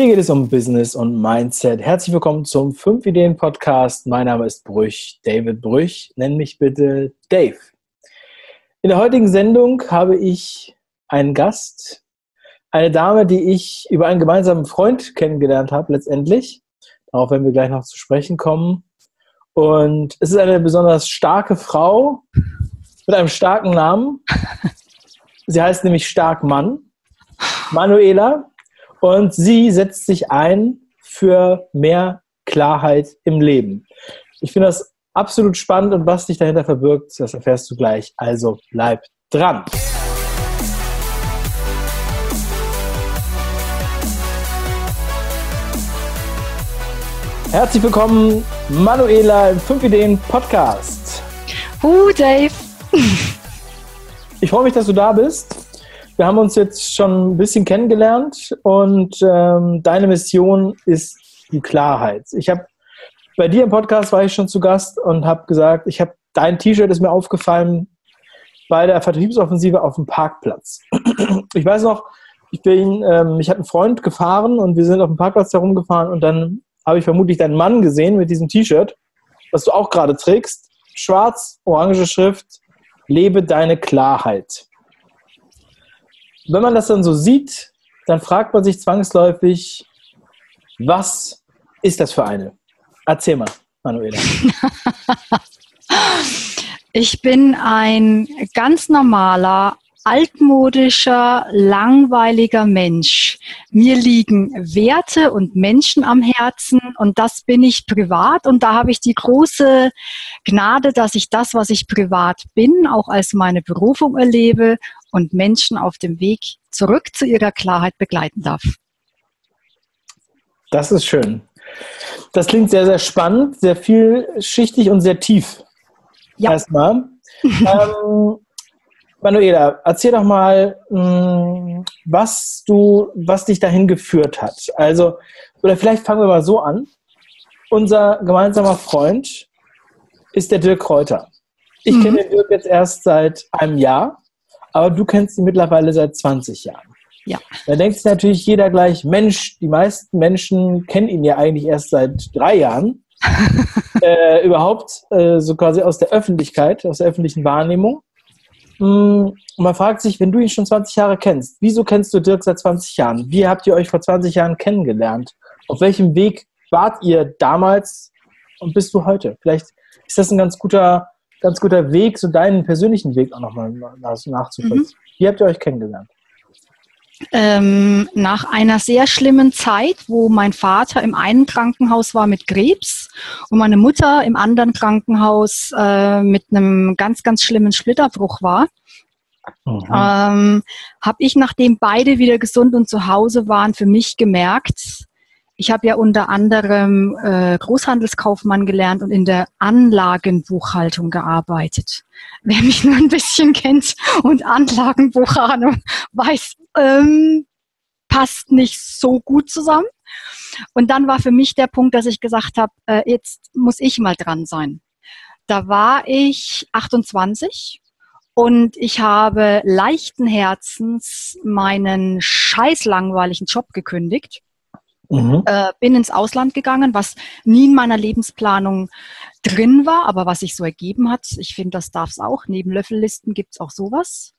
Hier geht es um Business und Mindset. Herzlich willkommen zum 5 Ideen Podcast. Mein Name ist Brüch, David Brüch. Nenn mich bitte Dave. In der heutigen Sendung habe ich einen Gast, eine Dame, die ich über einen gemeinsamen Freund kennengelernt habe, letztendlich. Darauf werden wir gleich noch zu sprechen kommen. Und es ist eine besonders starke Frau mit einem starken Namen. Sie heißt nämlich Starkmann, Manuela. Und sie setzt sich ein für mehr Klarheit im Leben. Ich finde das absolut spannend und was sich dahinter verbirgt, das erfährst du gleich. Also bleib dran. Herzlich willkommen, Manuela im 5 Ideen Podcast. Uh, Dave. Ich freue mich, dass du da bist. Wir haben uns jetzt schon ein bisschen kennengelernt und ähm, deine Mission ist die Klarheit. Ich habe bei dir im Podcast war ich schon zu Gast und habe gesagt, ich habe dein T-Shirt ist mir aufgefallen bei der Vertriebsoffensive auf dem Parkplatz. Ich weiß noch, ich bin, ähm, ich hatte einen Freund gefahren und wir sind auf dem Parkplatz herumgefahren und dann habe ich vermutlich deinen Mann gesehen mit diesem T-Shirt, was du auch gerade trägst. Schwarz, orange Schrift, lebe deine Klarheit wenn man das dann so sieht, dann fragt man sich zwangsläufig, was ist das für eine? Erzähl mal, Manuela. ich bin ein ganz normaler, altmodischer, langweiliger Mensch. Mir liegen Werte und Menschen am Herzen und das bin ich privat und da habe ich die große Gnade, dass ich das, was ich privat bin, auch als meine Berufung erlebe und Menschen auf dem Weg zurück zu ihrer Klarheit begleiten darf. Das ist schön. Das klingt sehr, sehr spannend, sehr vielschichtig und sehr tief. Ja. Erstmal. ähm, Manuela, erzähl doch mal, mm, was du, was dich dahin geführt hat. Also, oder vielleicht fangen wir mal so an. Unser gemeinsamer Freund ist der Dirk Kräuter. Ich mhm. kenne den Dirk jetzt erst seit einem Jahr aber du kennst sie mittlerweile seit 20 Jahren. Ja. Da denkt sich natürlich jeder gleich, Mensch, die meisten Menschen kennen ihn ja eigentlich erst seit drei Jahren. äh, überhaupt äh, so quasi aus der Öffentlichkeit, aus der öffentlichen Wahrnehmung. Mm, und man fragt sich, wenn du ihn schon 20 Jahre kennst, wieso kennst du Dirk seit 20 Jahren? Wie habt ihr euch vor 20 Jahren kennengelernt? Auf welchem Weg wart ihr damals und bist du heute? Vielleicht ist das ein ganz guter ganz guter Weg, so deinen persönlichen Weg auch nochmal nachzuvollziehen. Mhm. Wie habt ihr euch kennengelernt? Ähm, nach einer sehr schlimmen Zeit, wo mein Vater im einen Krankenhaus war mit Krebs und meine Mutter im anderen Krankenhaus äh, mit einem ganz, ganz schlimmen Splitterbruch war, mhm. ähm, habe ich, nachdem beide wieder gesund und zu Hause waren, für mich gemerkt, ich habe ja unter anderem äh, Großhandelskaufmann gelernt und in der Anlagenbuchhaltung gearbeitet. Wer mich nur ein bisschen kennt und Anlagenbuchhaltung weiß, ähm, passt nicht so gut zusammen. Und dann war für mich der Punkt, dass ich gesagt habe, äh, jetzt muss ich mal dran sein. Da war ich 28 und ich habe leichten Herzens meinen scheiß langweiligen Job gekündigt Mhm. Äh, bin ins Ausland gegangen, was nie in meiner Lebensplanung drin war, aber was sich so ergeben hat. Ich finde, das darf es auch. Neben Löffellisten gibt es auch sowas.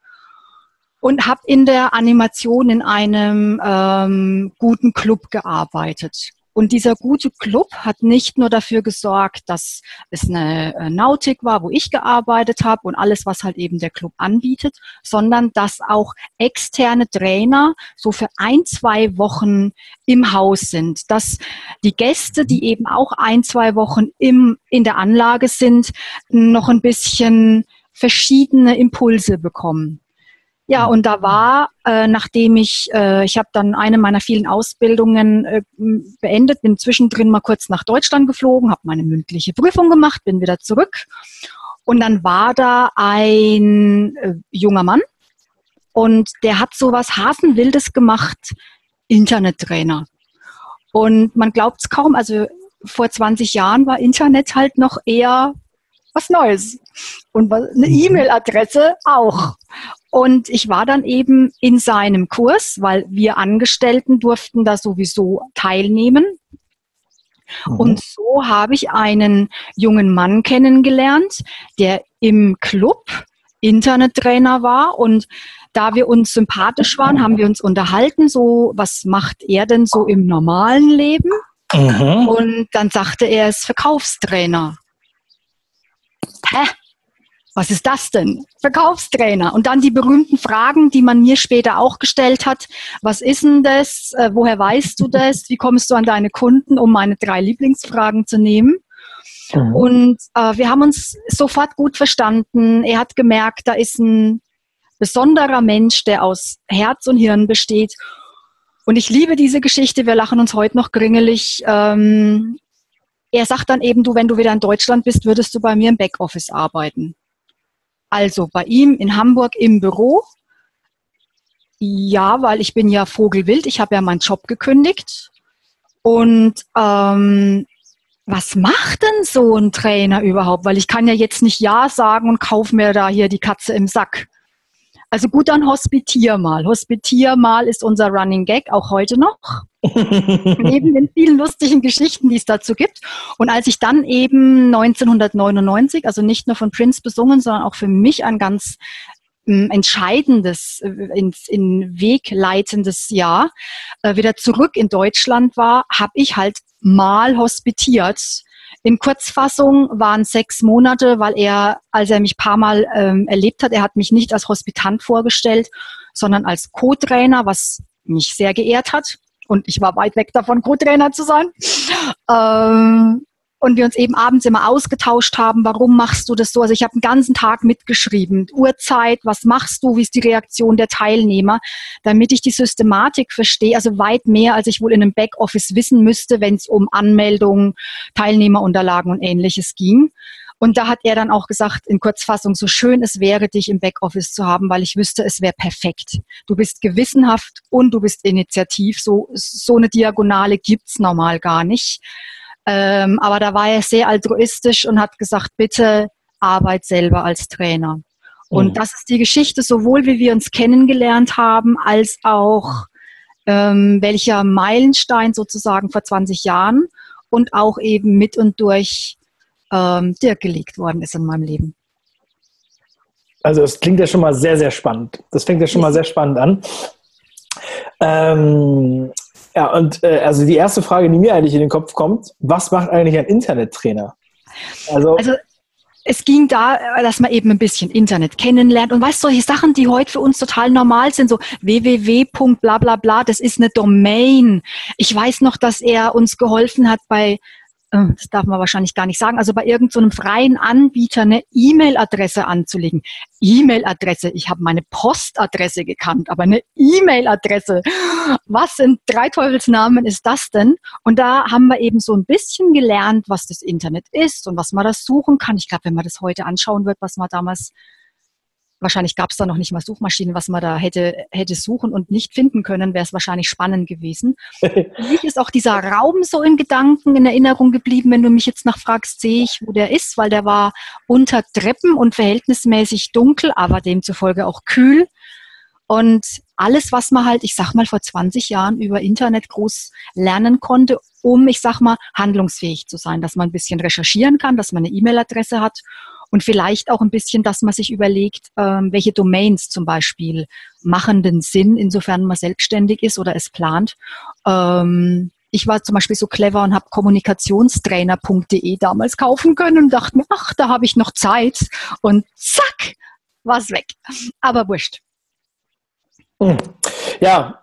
Und habe in der Animation in einem ähm, guten Club gearbeitet. Und dieser gute Club hat nicht nur dafür gesorgt, dass es eine äh, Nautik war, wo ich gearbeitet habe und alles, was halt eben der Club anbietet, sondern dass auch externe Trainer so für ein, zwei Wochen im Haus sind. Dass die Gäste, die eben auch ein, zwei Wochen im, in der Anlage sind, noch ein bisschen verschiedene Impulse bekommen. Ja, mhm. und da war, äh, nachdem ich, äh, ich habe dann eine meiner vielen Ausbildungen äh, beendet, bin zwischendrin mal kurz nach Deutschland geflogen, habe meine mündliche Prüfung gemacht, bin wieder zurück. Und dann war da ein äh, junger Mann und der hat so was Hasenwildes gemacht, Internettrainer. Und man glaubt es kaum, also vor 20 Jahren war Internet halt noch eher was Neues. Und eine mhm. E-Mail-Adresse auch. Und ich war dann eben in seinem Kurs, weil wir Angestellten durften da sowieso teilnehmen. Mhm. Und so habe ich einen jungen Mann kennengelernt, der im Club Internettrainer war und da wir uns sympathisch waren, haben wir uns unterhalten, so was macht er denn so im normalen Leben? Mhm. Und dann sagte er, er ist Verkaufstrainer. Hä? Was ist das denn? Verkaufstrainer. Und dann die berühmten Fragen, die man mir später auch gestellt hat. Was ist denn das? Äh, woher weißt du das? Wie kommst du an deine Kunden, um meine drei Lieblingsfragen zu nehmen? Mhm. Und äh, wir haben uns sofort gut verstanden. Er hat gemerkt, da ist ein besonderer Mensch, der aus Herz und Hirn besteht. Und ich liebe diese Geschichte. Wir lachen uns heute noch gringelig. Ähm, er sagt dann eben, du, wenn du wieder in Deutschland bist, würdest du bei mir im Backoffice arbeiten. Also bei ihm in Hamburg im Büro. Ja, weil ich bin ja Vogelwild. Ich habe ja meinen Job gekündigt. Und ähm, was macht denn so ein Trainer überhaupt? Weil ich kann ja jetzt nicht Ja sagen und kauf mir da hier die Katze im Sack. Also gut, dann hospitier mal. Hospitier mal ist unser Running Gag, auch heute noch. Neben den vielen lustigen Geschichten, die es dazu gibt. Und als ich dann eben 1999, also nicht nur von Prince besungen, sondern auch für mich ein ganz äh, entscheidendes, äh, in Weg leitendes Jahr, äh, wieder zurück in Deutschland war, habe ich halt mal hospitiert in Kurzfassung waren sechs Monate, weil er, als er mich paar Mal ähm, erlebt hat, er hat mich nicht als Hospitant vorgestellt, sondern als Co-Trainer, was mich sehr geehrt hat. Und ich war weit weg davon, Co-Trainer zu sein. Ähm, und wir uns eben abends immer ausgetauscht haben, warum machst du das so? Also ich habe den ganzen Tag mitgeschrieben, Uhrzeit, was machst du, wie ist die Reaktion der Teilnehmer, damit ich die Systematik verstehe, also weit mehr, als ich wohl in einem Backoffice wissen müsste, wenn es um Anmeldungen, Teilnehmerunterlagen und ähnliches ging. Und da hat er dann auch gesagt, in Kurzfassung, so schön es wäre, dich im Backoffice zu haben, weil ich wüsste, es wäre perfekt. Du bist gewissenhaft und du bist initiativ. So, so eine Diagonale gibt's normal gar nicht. Ähm, aber da war er sehr altruistisch und hat gesagt, bitte arbeit selber als Trainer. Und mhm. das ist die Geschichte, sowohl wie wir uns kennengelernt haben, als auch ähm, welcher Meilenstein sozusagen vor 20 Jahren und auch eben mit und durch ähm, Dirk gelegt worden ist in meinem Leben. Also es klingt ja schon mal sehr, sehr spannend. Das fängt ja schon mal sehr spannend an. Ähm, ja, und äh, also die erste Frage, die mir eigentlich in den Kopf kommt, was macht eigentlich ein Internettrainer? Also, also es ging da, dass man eben ein bisschen Internet kennenlernt und weißt solche Sachen, die heute für uns total normal sind, so www. bla bla bla, das ist eine Domain. Ich weiß noch, dass er uns geholfen hat bei äh, das darf man wahrscheinlich gar nicht sagen, also bei irgendeinem so freien Anbieter eine E-Mail-Adresse anzulegen. E-Mail-Adresse, ich habe meine Postadresse gekannt, aber eine E-Mail-Adresse. Was sind drei Teufelsnamen ist das denn? Und da haben wir eben so ein bisschen gelernt, was das Internet ist und was man das suchen kann. Ich glaube, wenn man das heute anschauen wird, was man damals wahrscheinlich gab es da noch nicht mal Suchmaschinen, was man da hätte, hätte suchen und nicht finden können, wäre es wahrscheinlich spannend gewesen. Für mich ist auch dieser Raum so in Gedanken, in Erinnerung geblieben. Wenn du mich jetzt nachfragst, sehe ich, wo der ist, weil der war unter Treppen und verhältnismäßig dunkel, aber demzufolge auch kühl. Und alles, was man halt, ich sag mal, vor 20 Jahren über Internet groß lernen konnte, um, ich sag mal, handlungsfähig zu sein, dass man ein bisschen recherchieren kann, dass man eine E-Mail-Adresse hat und vielleicht auch ein bisschen, dass man sich überlegt, ähm, welche Domains zum Beispiel machen den Sinn, insofern man selbstständig ist oder es plant. Ähm, ich war zum Beispiel so clever und habe kommunikationstrainer.de damals kaufen können und dachte mir, ach, da habe ich noch Zeit. Und zack, war es weg. Aber wurscht. Hm. Ja,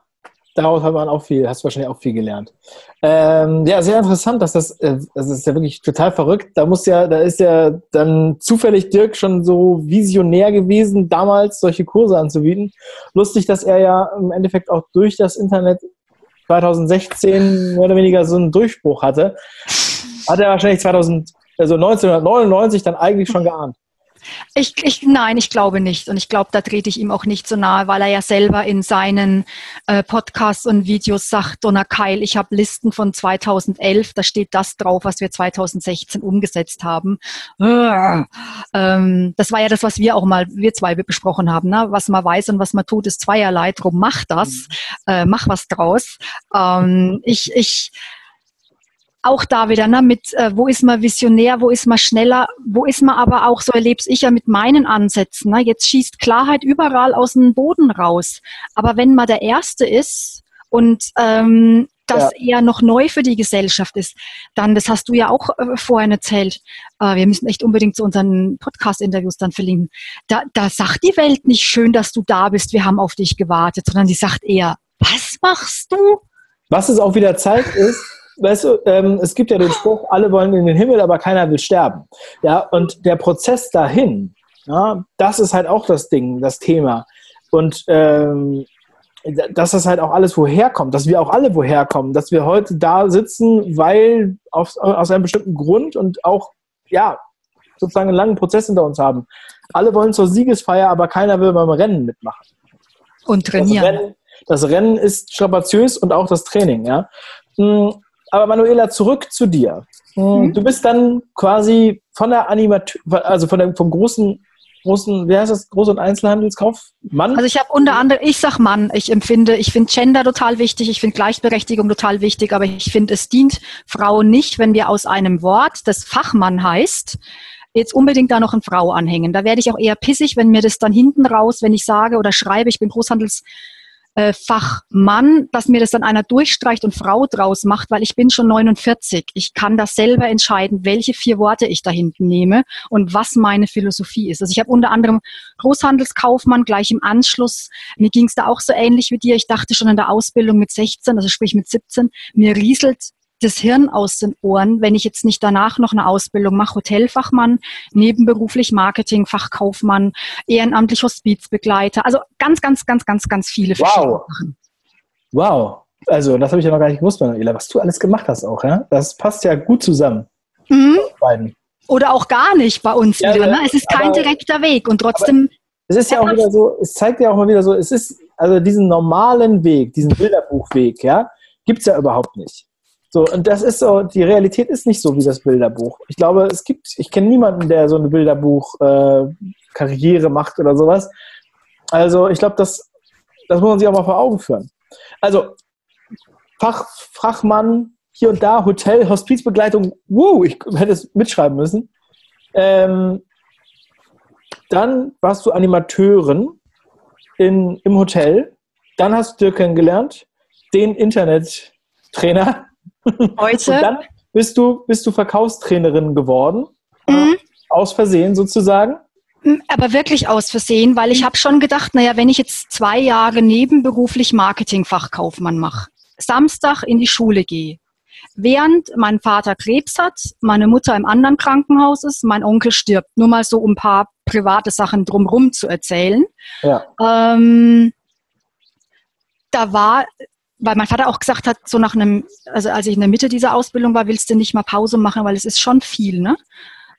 daraus hat man auch viel, hast du wahrscheinlich auch viel gelernt. Ähm, ja, sehr interessant, dass das, äh, das ist ja wirklich total verrückt. Da muss ja, da ist ja dann zufällig Dirk schon so visionär gewesen, damals solche Kurse anzubieten. Lustig, dass er ja im Endeffekt auch durch das Internet 2016 mehr oder weniger so einen Durchbruch hatte. Hat er wahrscheinlich 2000, also 1999 dann eigentlich schon geahnt. Ich, ich, nein, ich glaube nicht. Und ich glaube, da trete ich ihm auch nicht so nahe, weil er ja selber in seinen äh, Podcasts und Videos sagt, Donna Keil, ich habe Listen von 2011, da steht das drauf, was wir 2016 umgesetzt haben. Äh, ähm, das war ja das, was wir auch mal, wir zwei besprochen haben. Ne? Was man weiß und was man tut, ist zweierlei. Drum mach das, mhm. äh, mach was draus. Ähm, ich, ich, auch da wieder, ne, mit äh, wo ist man visionär, wo ist man schneller, wo ist man aber auch, so erlebe ich ja mit meinen Ansätzen. Ne, jetzt schießt Klarheit überall aus dem Boden raus. Aber wenn man der Erste ist und ähm, das ja. eher noch neu für die Gesellschaft ist, dann, das hast du ja auch äh, vorhin erzählt, äh, wir müssen echt unbedingt zu unseren Podcast-Interviews dann verlinken. Da, da sagt die Welt nicht schön, dass du da bist, wir haben auf dich gewartet, sondern die sagt eher, was machst du? Was es auch wieder zeigt, ist, weißt du, ähm, es gibt ja den Spruch, alle wollen in den Himmel, aber keiner will sterben. Ja, und der Prozess dahin, ja, das ist halt auch das Ding, das Thema. Und ähm, dass das halt auch alles woher kommt, dass wir auch alle woher kommen, dass wir heute da sitzen, weil auf, aus einem bestimmten Grund und auch, ja, sozusagen einen langen Prozess hinter uns haben. Alle wollen zur Siegesfeier, aber keiner will beim Rennen mitmachen. Und trainieren. Das Rennen, das Rennen ist strapaziös und auch das Training, ja. Aber Manuela, zurück zu dir. Mhm. Du bist dann quasi von der Animateur, also von dem, vom großen, großen, wie heißt das, Groß- und Einzelhandelskauf? Mann? Also ich habe unter anderem, ich sag Mann, ich empfinde, ich finde Gender total wichtig, ich finde Gleichberechtigung total wichtig, aber ich finde, es dient Frauen nicht, wenn wir aus einem Wort, das Fachmann heißt, jetzt unbedingt da noch eine Frau anhängen. Da werde ich auch eher pissig, wenn mir das dann hinten raus, wenn ich sage oder schreibe, ich bin Großhandels äh, Fachmann, dass mir das dann einer durchstreicht und Frau draus macht, weil ich bin schon 49. Ich kann das selber entscheiden, welche vier Worte ich da hinten nehme und was meine Philosophie ist. Also ich habe unter anderem Großhandelskaufmann gleich im Anschluss. Mir ging es da auch so ähnlich wie dir. Ich dachte schon in der Ausbildung mit 16, also sprich mit 17, mir rieselt das Hirn aus den Ohren, wenn ich jetzt nicht danach noch eine Ausbildung mache, Hotelfachmann, nebenberuflich Marketing, ehrenamtlich Hospizbegleiter. Also ganz, ganz, ganz, ganz, ganz viele wow. Sachen. Wow. Also das habe ich ja noch gar nicht gewusst, Manuela, was du alles gemacht hast auch. Ja? Das passt ja gut zusammen. Mhm. Oder auch gar nicht bei uns ja, wieder. Ne? Es ist kein aber, direkter Weg und trotzdem. Es ist ja auch wieder so, es zeigt ja auch mal wieder so, es ist, also diesen normalen Weg, diesen Bilderbuchweg, ja, gibt es ja überhaupt nicht. So, und das ist so, die Realität ist nicht so wie das Bilderbuch. Ich glaube, es gibt, ich kenne niemanden, der so eine Bilderbuch-Karriere äh, macht oder sowas. Also, ich glaube, das, das muss man sich auch mal vor Augen führen. Also, Fach, Fachmann, hier und da, Hotel, Hospizbegleitung, wuh, ich hätte es mitschreiben müssen. Ähm, dann warst du Animateurin in, im Hotel. Dann hast du dir kennengelernt, den Internettrainer Heute. Und dann bist du, bist du Verkaufstrainerin geworden. Mhm. Aus Versehen sozusagen. Mhm, aber wirklich aus Versehen, weil ich habe schon gedacht, naja, wenn ich jetzt zwei Jahre nebenberuflich Marketingfachkaufmann mache, Samstag in die Schule gehe, während mein Vater Krebs hat, meine Mutter im anderen Krankenhaus ist, mein Onkel stirbt. Nur mal so um ein paar private Sachen drumherum zu erzählen. Ja. Ähm, da war weil mein Vater auch gesagt hat, so nach einem, also als ich in der Mitte dieser Ausbildung war, willst du nicht mal Pause machen, weil es ist schon viel, ne?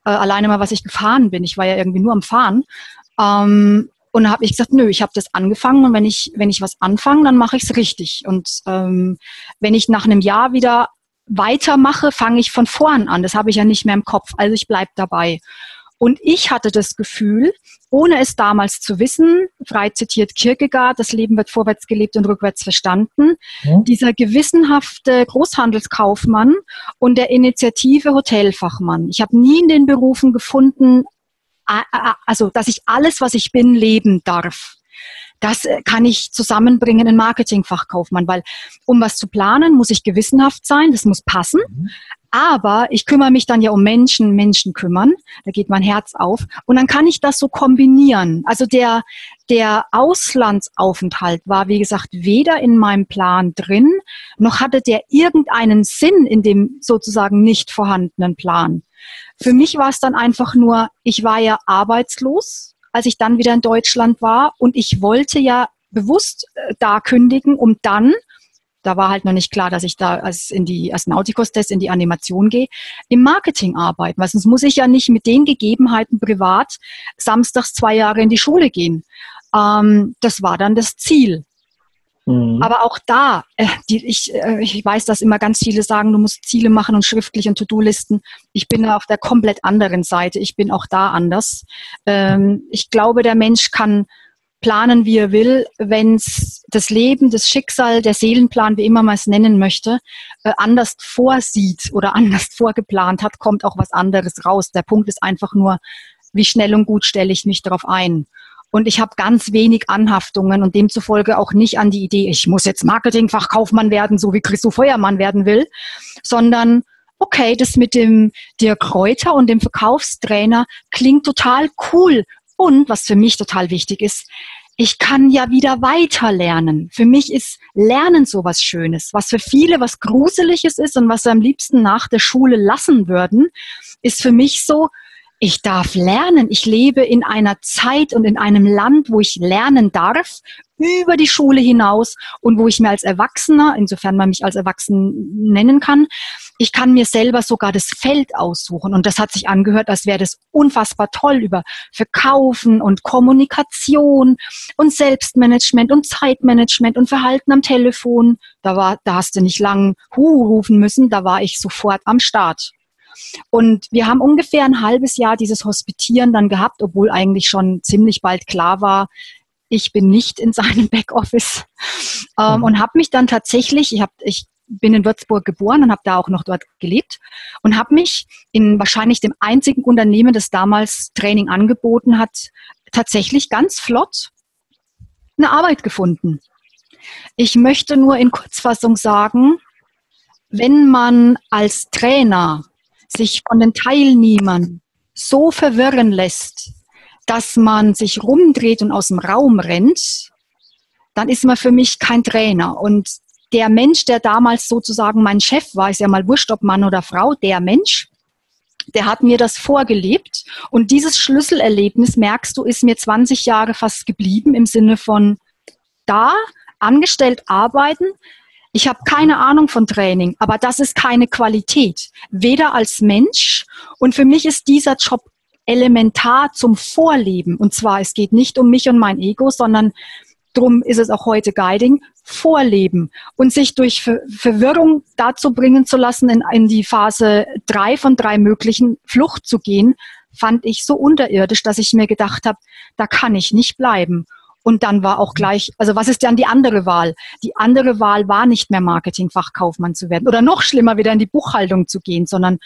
Äh, alleine mal, was ich gefahren bin. Ich war ja irgendwie nur am Fahren. Ähm, und da habe ich gesagt, nö, ich habe das angefangen und wenn ich, wenn ich was anfange, dann mache ich es richtig. Und ähm, wenn ich nach einem Jahr wieder weitermache, fange ich von vorn an. Das habe ich ja nicht mehr im Kopf. Also ich bleib dabei. Und ich hatte das Gefühl, ohne es damals zu wissen, frei zitiert Kierkegaard, das Leben wird vorwärts gelebt und rückwärts verstanden, ja. dieser gewissenhafte Großhandelskaufmann und der Initiative Hotelfachmann. Ich habe nie in den Berufen gefunden, also dass ich alles, was ich bin, leben darf. Das äh, kann ich zusammenbringen in Marketingfachkaufmann, weil um was zu planen, muss ich gewissenhaft sein, das muss passen. Mhm. Aber ich kümmere mich dann ja um Menschen, Menschen kümmern. Da geht mein Herz auf. Und dann kann ich das so kombinieren. Also der, der Auslandsaufenthalt war, wie gesagt, weder in meinem Plan drin, noch hatte der irgendeinen Sinn in dem sozusagen nicht vorhandenen Plan. Für mich war es dann einfach nur, ich war ja arbeitslos, als ich dann wieder in Deutschland war und ich wollte ja bewusst äh, da kündigen, um dann da war halt noch nicht klar, dass ich da als in die als Nauticus-Test in die Animation gehe, im Marketing arbeiten. Weil sonst muss ich ja nicht mit den Gegebenheiten privat samstags zwei Jahre in die Schule gehen. Ähm, das war dann das Ziel. Mhm. Aber auch da, äh, die, ich, äh, ich weiß, dass immer ganz viele sagen, du musst Ziele machen und schriftlich und To-Do-Listen. Ich bin auf der komplett anderen Seite. Ich bin auch da anders. Ähm, ich glaube, der Mensch kann planen, wie er will, wenn es das Leben, das Schicksal, der Seelenplan, wie immer man es nennen möchte, äh, anders vorsieht oder anders vorgeplant hat, kommt auch was anderes raus. Der Punkt ist einfach nur, wie schnell und gut stelle ich mich darauf ein. Und ich habe ganz wenig Anhaftungen und demzufolge auch nicht an die Idee, ich muss jetzt Marketingfachkaufmann werden, so wie Christo Feuermann werden will, sondern okay, das mit dem Dirk Reuter und dem Verkaufstrainer klingt total cool. Und was für mich total wichtig ist, ich kann ja wieder weiter lernen. Für mich ist Lernen so was Schönes. Was für viele was Gruseliges ist und was sie am liebsten nach der Schule lassen würden, ist für mich so, ich darf lernen. Ich lebe in einer Zeit und in einem Land, wo ich lernen darf, über die Schule hinaus und wo ich mir als Erwachsener, insofern man mich als Erwachsen nennen kann, ich kann mir selber sogar das Feld aussuchen. Und das hat sich angehört, als wäre das unfassbar toll über Verkaufen und Kommunikation und Selbstmanagement und Zeitmanagement und Verhalten am Telefon. Da war, da hast du nicht lang Hu rufen müssen, da war ich sofort am Start. Und wir haben ungefähr ein halbes Jahr dieses Hospitieren dann gehabt, obwohl eigentlich schon ziemlich bald klar war, ich bin nicht in seinem Backoffice ähm, mhm. und habe mich dann tatsächlich, ich, hab, ich bin in Würzburg geboren und habe da auch noch dort gelebt und habe mich in wahrscheinlich dem einzigen Unternehmen, das damals Training angeboten hat, tatsächlich ganz flott eine Arbeit gefunden. Ich möchte nur in Kurzfassung sagen, wenn man als Trainer sich von den Teilnehmern so verwirren lässt, dass man sich rumdreht und aus dem Raum rennt, dann ist man für mich kein Trainer. Und der Mensch, der damals sozusagen mein Chef war, ist ja mal wurscht, ob Mann oder Frau, der Mensch, der hat mir das vorgelebt. Und dieses Schlüsselerlebnis, merkst du, ist mir 20 Jahre fast geblieben im Sinne von da angestellt arbeiten, ich habe keine Ahnung von Training, aber das ist keine Qualität, weder als Mensch. Und für mich ist dieser Job elementar zum Vorleben. Und zwar, es geht nicht um mich und mein Ego, sondern darum ist es auch heute Guiding, Vorleben und sich durch Ver Verwirrung dazu bringen zu lassen, in, in die Phase drei von drei möglichen Flucht zu gehen, fand ich so unterirdisch, dass ich mir gedacht habe, da kann ich nicht bleiben. Und dann war auch gleich, also was ist dann die andere Wahl? Die andere Wahl war nicht mehr Marketingfachkaufmann zu werden oder noch schlimmer wieder in die Buchhaltung zu gehen, sondern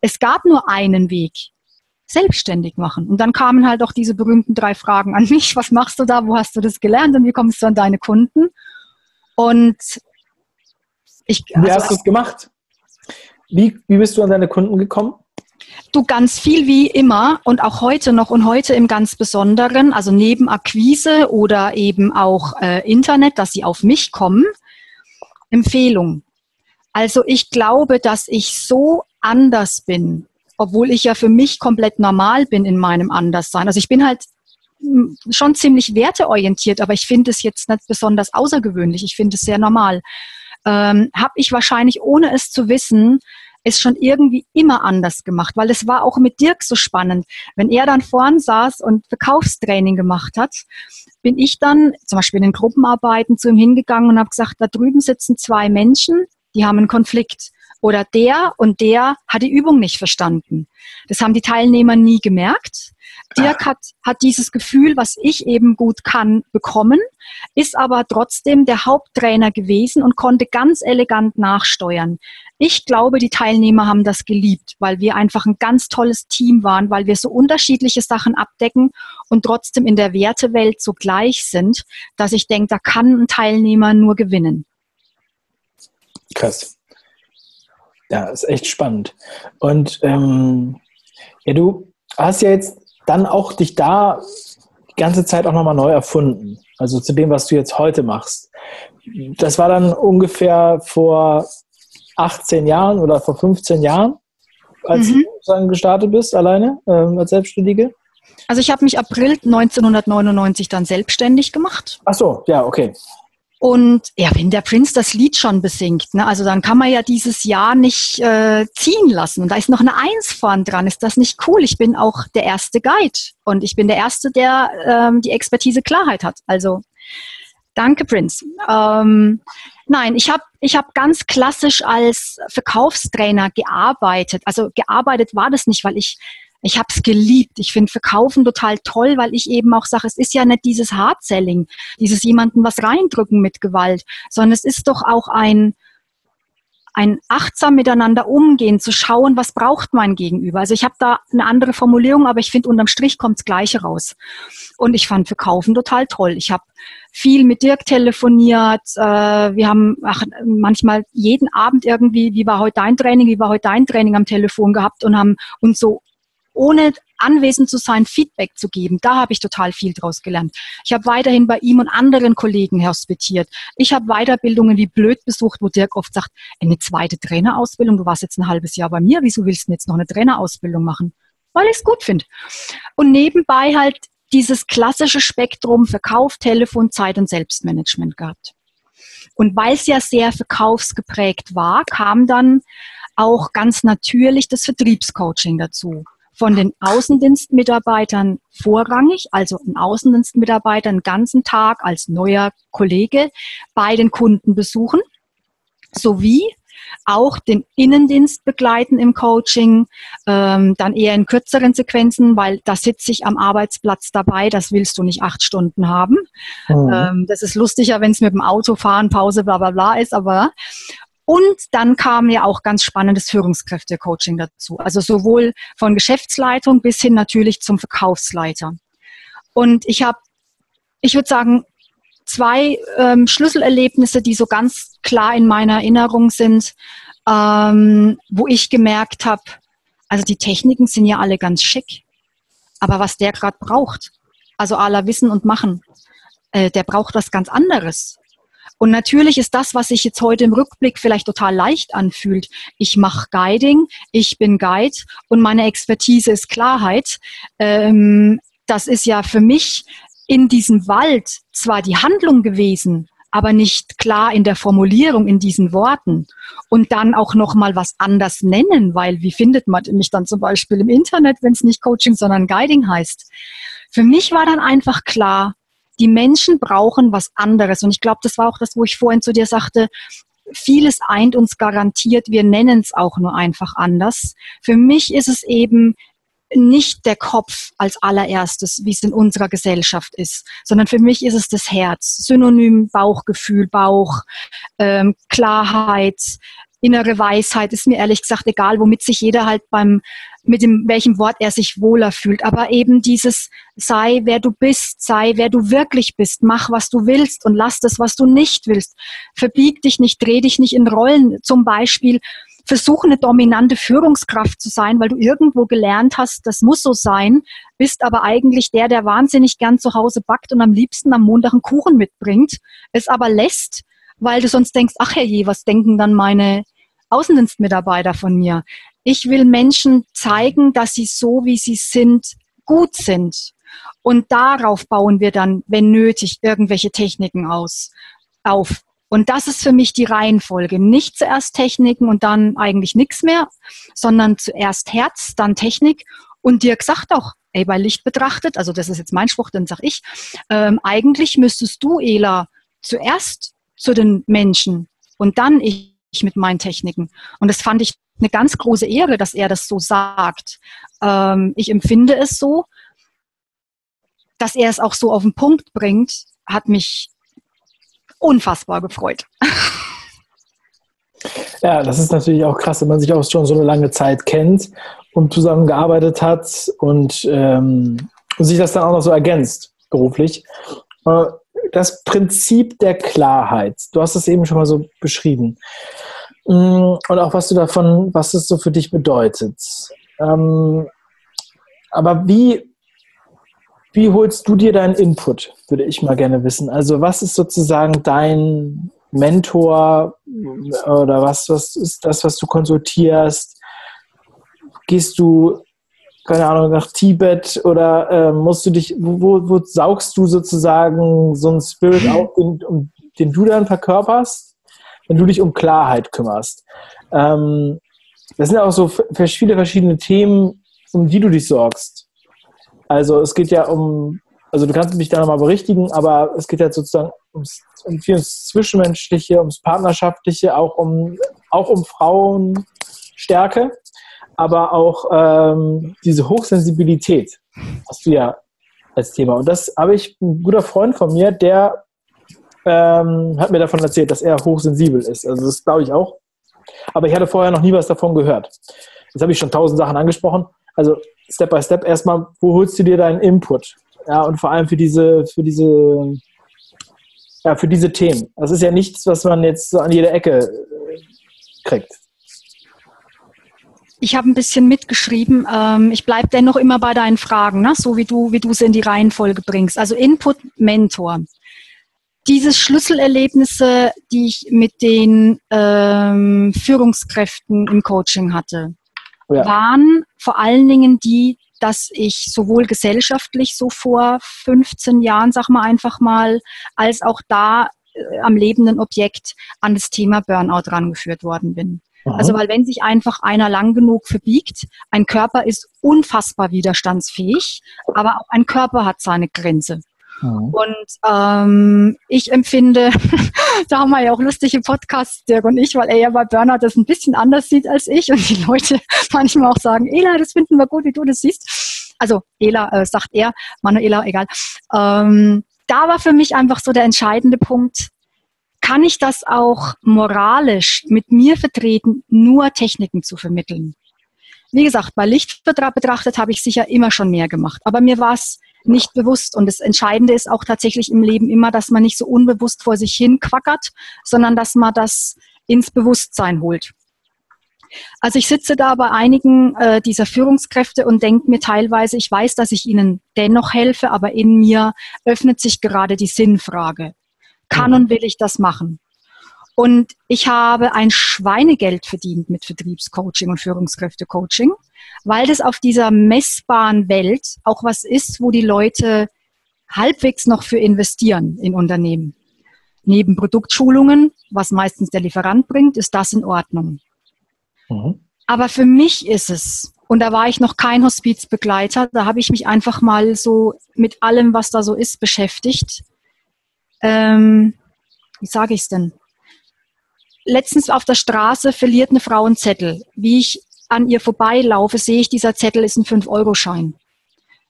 es gab nur einen Weg. Selbstständig machen. Und dann kamen halt auch diese berühmten drei Fragen an mich. Was machst du da? Wo hast du das gelernt? Und wie kommst du an deine Kunden? Und ich. Also, wie hast du es gemacht? Wie, wie bist du an deine Kunden gekommen? Du ganz viel wie immer und auch heute noch und heute im ganz Besonderen, also neben Akquise oder eben auch äh, Internet, dass sie auf mich kommen, Empfehlung. Also ich glaube, dass ich so anders bin, obwohl ich ja für mich komplett normal bin in meinem Anderssein. Also ich bin halt hm, schon ziemlich werteorientiert, aber ich finde es jetzt nicht besonders außergewöhnlich. Ich finde es sehr normal. Ähm, Habe ich wahrscheinlich, ohne es zu wissen, es schon irgendwie immer anders gemacht, weil es war auch mit Dirk so spannend. Wenn er dann vorn saß und Verkaufstraining gemacht hat, bin ich dann zum Beispiel in den Gruppenarbeiten zu ihm hingegangen und habe gesagt, da drüben sitzen zwei Menschen, die haben einen Konflikt. Oder der und der hat die Übung nicht verstanden. Das haben die Teilnehmer nie gemerkt. Dirk hat, hat dieses Gefühl, was ich eben gut kann, bekommen, ist aber trotzdem der Haupttrainer gewesen und konnte ganz elegant nachsteuern. Ich glaube, die Teilnehmer haben das geliebt, weil wir einfach ein ganz tolles Team waren, weil wir so unterschiedliche Sachen abdecken und trotzdem in der Wertewelt so gleich sind, dass ich denke, da kann ein Teilnehmer nur gewinnen. Krass. Ja, ist echt spannend. Und ähm, ja, du hast ja jetzt dann auch dich da die ganze Zeit auch nochmal neu erfunden. Also zu dem, was du jetzt heute machst. Das war dann ungefähr vor 18 Jahren oder vor 15 Jahren, als mhm. du dann gestartet bist, alleine ähm, als Selbstständige? Also ich habe mich April 1999 dann selbstständig gemacht. Ach so, ja, okay. Und ja, wenn der Prinz das Lied schon besingt, ne, also dann kann man ja dieses Jahr nicht äh, ziehen lassen. Und da ist noch eine Eins vorn dran. Ist das nicht cool? Ich bin auch der erste Guide und ich bin der Erste, der ähm, die Expertise Klarheit hat. Also danke, Prinz. Ähm, nein, ich habe ich hab ganz klassisch als Verkaufstrainer gearbeitet. Also gearbeitet war das nicht, weil ich ich habe es geliebt. Ich finde Verkaufen total toll, weil ich eben auch sage, es ist ja nicht dieses Hard-Selling, dieses jemanden was reindrücken mit Gewalt, sondern es ist doch auch ein, ein achtsam miteinander umgehen, zu schauen, was braucht mein Gegenüber. Also ich habe da eine andere Formulierung, aber ich finde, unterm Strich kommt das Gleiche raus. Und ich fand Verkaufen total toll. Ich habe viel mit Dirk telefoniert. Äh, wir haben ach, manchmal jeden Abend irgendwie, wie war heute dein Training, wie war heute dein Training am Telefon gehabt und haben uns so ohne anwesend zu sein, Feedback zu geben. Da habe ich total viel draus gelernt. Ich habe weiterhin bei ihm und anderen Kollegen hospitiert. Ich habe Weiterbildungen wie blöd besucht, wo Dirk oft sagt, eine zweite Trainerausbildung, du warst jetzt ein halbes Jahr bei mir, wieso willst du jetzt noch eine Trainerausbildung machen? Weil ich es gut finde. Und nebenbei halt dieses klassische Spektrum Verkauf, Telefon, Zeit und Selbstmanagement gehabt. Und weil es ja sehr verkaufsgeprägt war, kam dann auch ganz natürlich das Vertriebscoaching dazu von den Außendienstmitarbeitern vorrangig, also ein Außendienstmitarbeiter einen ganzen Tag als neuer Kollege bei den Kunden besuchen, sowie auch den Innendienst begleiten im Coaching, ähm, dann eher in kürzeren Sequenzen, weil da sitze ich am Arbeitsplatz dabei, das willst du nicht acht Stunden haben. Mhm. Ähm, das ist lustiger, wenn es mit dem Auto fahren, Pause, bla bla bla ist, aber und dann kam ja auch ganz spannendes Führungskräfte-Coaching dazu. Also sowohl von Geschäftsleitung bis hin natürlich zum Verkaufsleiter. Und ich habe, ich würde sagen, zwei ähm, Schlüsselerlebnisse, die so ganz klar in meiner Erinnerung sind, ähm, wo ich gemerkt habe, also die Techniken sind ja alle ganz schick, aber was der gerade braucht, also aller Wissen und Machen, äh, der braucht was ganz anderes. Und natürlich ist das, was sich jetzt heute im Rückblick vielleicht total leicht anfühlt. Ich mache Guiding, ich bin Guide und meine Expertise ist Klarheit. Ähm, das ist ja für mich in diesem Wald zwar die Handlung gewesen, aber nicht klar in der Formulierung in diesen Worten und dann auch noch mal was anders nennen, weil wie findet man mich dann zum Beispiel im Internet, wenn es nicht Coaching, sondern Guiding heißt? Für mich war dann einfach klar, die Menschen brauchen was anderes. Und ich glaube, das war auch das, wo ich vorhin zu dir sagte, vieles eint uns garantiert, wir nennen es auch nur einfach anders. Für mich ist es eben nicht der Kopf als allererstes, wie es in unserer Gesellschaft ist, sondern für mich ist es das Herz. Synonym Bauchgefühl, Bauch, ähm, Klarheit, innere Weisheit, ist mir ehrlich gesagt egal, womit sich jeder halt beim, mit dem, welchem Wort er sich wohler fühlt. Aber eben dieses sei, wer du bist, sei, wer du wirklich bist, mach, was du willst und lass das, was du nicht willst. Verbieg dich nicht, dreh dich nicht in Rollen. Zum Beispiel, versuche eine dominante Führungskraft zu sein, weil du irgendwo gelernt hast, das muss so sein, bist aber eigentlich der, der wahnsinnig gern zu Hause backt und am liebsten am Montag einen Kuchen mitbringt, es aber lässt, weil du sonst denkst, ach herrje, was denken dann meine Außendienstmitarbeiter von mir? Ich will Menschen zeigen, dass sie so, wie sie sind, gut sind. Und darauf bauen wir dann, wenn nötig, irgendwelche Techniken aus, auf. Und das ist für mich die Reihenfolge. Nicht zuerst Techniken und dann eigentlich nichts mehr, sondern zuerst Herz, dann Technik. Und Dirk sagt auch, ey, bei Licht betrachtet, also das ist jetzt mein Spruch, dann sag ich, ähm, eigentlich müsstest du, Ela, zuerst zu den Menschen und dann ich mit meinen Techniken. Und das fand ich eine ganz große Ehre, dass er das so sagt. Ähm, ich empfinde es so, dass er es auch so auf den Punkt bringt, hat mich unfassbar gefreut. Ja, das ist natürlich auch krass, wenn man sich auch schon so eine lange Zeit kennt und zusammengearbeitet hat und, ähm, und sich das dann auch noch so ergänzt, beruflich. Äh, das Prinzip der Klarheit. Du hast es eben schon mal so beschrieben. Mm, und auch was du davon, was es so für dich bedeutet. Ähm, aber wie, wie holst du dir deinen Input, würde ich mal gerne wissen. Also was ist sozusagen dein Mentor oder was, was ist das, was du konsultierst? Gehst du keine Ahnung, nach Tibet oder äh, musst du dich, wo, wo, saugst du sozusagen so einen Spirit auf, um, um den du dann verkörperst, wenn du dich um Klarheit kümmerst. Ähm, das sind ja auch so viele verschiedene Themen, um die du dich sorgst. Also es geht ja um, also du kannst mich da nochmal berichtigen, aber es geht ja sozusagen ums, um viel ums Zwischenmenschliche, ums Partnerschaftliche, auch um, auch um Frauenstärke, aber auch ähm, diese Hochsensibilität hast du ja als Thema. Und das habe ich, ein guter Freund von mir, der ähm, hat mir davon erzählt, dass er hochsensibel ist. Also das glaube ich auch. Aber ich hatte vorher noch nie was davon gehört. Jetzt habe ich schon tausend Sachen angesprochen. Also Step by Step erstmal, wo holst du dir deinen Input? Ja, und vor allem für diese, für diese, ja, für diese Themen. Das ist ja nichts, was man jetzt so an jeder Ecke äh, kriegt. Ich habe ein bisschen mitgeschrieben. Ähm, ich bleibe dennoch immer bei deinen Fragen, ne? so wie du, wie du sie in die Reihenfolge bringst. Also Input, Mentor diese Schlüsselerlebnisse, die ich mit den ähm, Führungskräften im Coaching hatte, ja. waren vor allen Dingen die, dass ich sowohl gesellschaftlich so vor 15 Jahren, sag mal einfach mal, als auch da äh, am lebenden Objekt an das Thema Burnout rangeführt worden bin. Also weil wenn sich einfach einer lang genug verbiegt, ein Körper ist unfassbar widerstandsfähig, aber auch ein Körper hat seine Grenze. Mhm. Und ähm, ich empfinde, da haben wir ja auch lustige Podcasts, Dirk und ich, weil er ja bei Bernhard das ein bisschen anders sieht als ich und die Leute manchmal auch sagen, Ela, das finden wir gut, wie du das siehst. Also Ela äh, sagt er, Manuela, egal. Ähm, da war für mich einfach so der entscheidende Punkt, kann ich das auch moralisch mit mir vertreten, nur Techniken zu vermitteln? Wie gesagt, bei Licht betrachtet habe ich sicher immer schon mehr gemacht. Aber mir war es nicht bewusst. Und das Entscheidende ist auch tatsächlich im Leben immer, dass man nicht so unbewusst vor sich hin quackert, sondern dass man das ins Bewusstsein holt. Also ich sitze da bei einigen äh, dieser Führungskräfte und denke mir teilweise, ich weiß, dass ich ihnen dennoch helfe, aber in mir öffnet sich gerade die Sinnfrage. Kann und will ich das machen? Und ich habe ein Schweinegeld verdient mit Vertriebscoaching und Führungskräftecoaching, weil das auf dieser messbaren Welt auch was ist, wo die Leute halbwegs noch für investieren in Unternehmen. Neben Produktschulungen, was meistens der Lieferant bringt, ist das in Ordnung. Mhm. Aber für mich ist es, und da war ich noch kein Hospizbegleiter, da habe ich mich einfach mal so mit allem, was da so ist, beschäftigt. Ähm, wie sage ich es denn? letztens auf der Straße verliert eine Frau einen Zettel. Wie ich an ihr vorbeilaufe, sehe ich, dieser Zettel ist ein 5-Euro-Schein.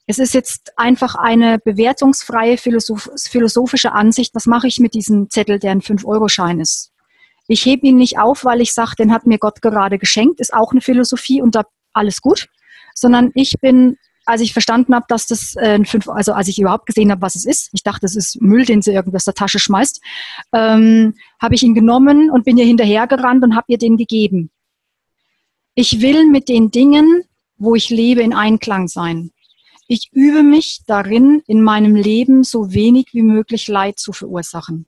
Es ist jetzt einfach eine bewertungsfreie Philosoph philosophische Ansicht. Was mache ich mit diesem Zettel, der ein 5-Euro-Schein ist? Ich hebe ihn nicht auf, weil ich sage, den hat mir Gott gerade geschenkt, ist auch eine Philosophie und da alles gut, sondern ich bin als ich verstanden habe, dass das äh, ein fünf, also als ich überhaupt gesehen habe, was es ist, ich dachte, das ist Müll, den sie irgendwas der Tasche schmeißt, ähm, habe ich ihn genommen und bin ihr hinterhergerannt und habe ihr den gegeben. Ich will mit den Dingen, wo ich lebe, in Einklang sein. Ich übe mich darin, in meinem Leben so wenig wie möglich Leid zu verursachen.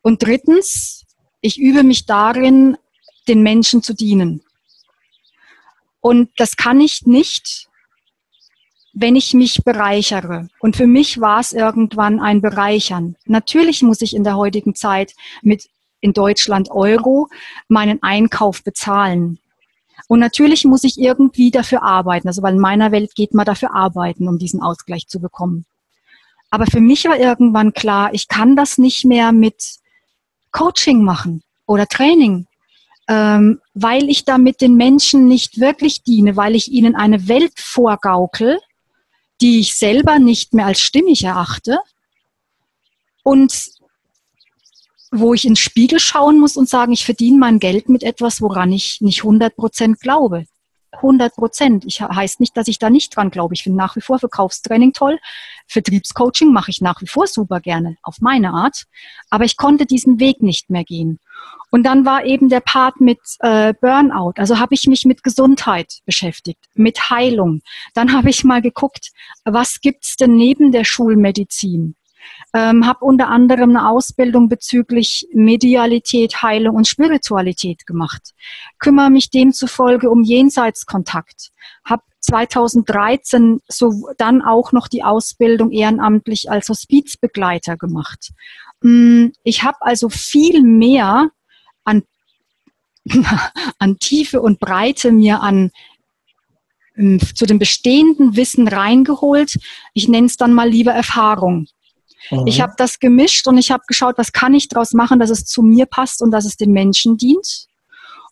Und drittens, ich übe mich darin, den Menschen zu dienen. Und das kann ich nicht, wenn ich mich bereichere. Und für mich war es irgendwann ein Bereichern. Natürlich muss ich in der heutigen Zeit mit in Deutschland Euro meinen Einkauf bezahlen. Und natürlich muss ich irgendwie dafür arbeiten. Also weil in meiner Welt geht man dafür arbeiten, um diesen Ausgleich zu bekommen. Aber für mich war irgendwann klar, ich kann das nicht mehr mit Coaching machen oder Training, ähm, weil ich damit den Menschen nicht wirklich diene, weil ich ihnen eine Welt vorgaukel, die ich selber nicht mehr als stimmig erachte und wo ich ins Spiegel schauen muss und sagen, ich verdiene mein Geld mit etwas, woran ich nicht 100 Prozent glaube. 100 Prozent. Ich heißt nicht, dass ich da nicht dran glaube. Ich finde nach wie vor Verkaufstraining toll. Vertriebscoaching mache ich nach wie vor super gerne auf meine Art. Aber ich konnte diesen Weg nicht mehr gehen. Und dann war eben der Part mit äh, Burnout. Also habe ich mich mit Gesundheit beschäftigt, mit Heilung. Dann habe ich mal geguckt, was gibt's denn neben der Schulmedizin? Ähm, habe unter anderem eine Ausbildung bezüglich Medialität, Heilung und Spiritualität gemacht. Kümmere mich demzufolge um Jenseitskontakt. Habe 2013 so dann auch noch die Ausbildung ehrenamtlich als Hospizbegleiter gemacht Mm, ich habe also viel mehr an, an Tiefe und Breite mir an mm, zu dem bestehenden Wissen reingeholt. Ich nenne es dann mal lieber Erfahrung. Mhm. Ich habe das gemischt und ich habe geschaut, was kann ich daraus machen, dass es zu mir passt und dass es den Menschen dient.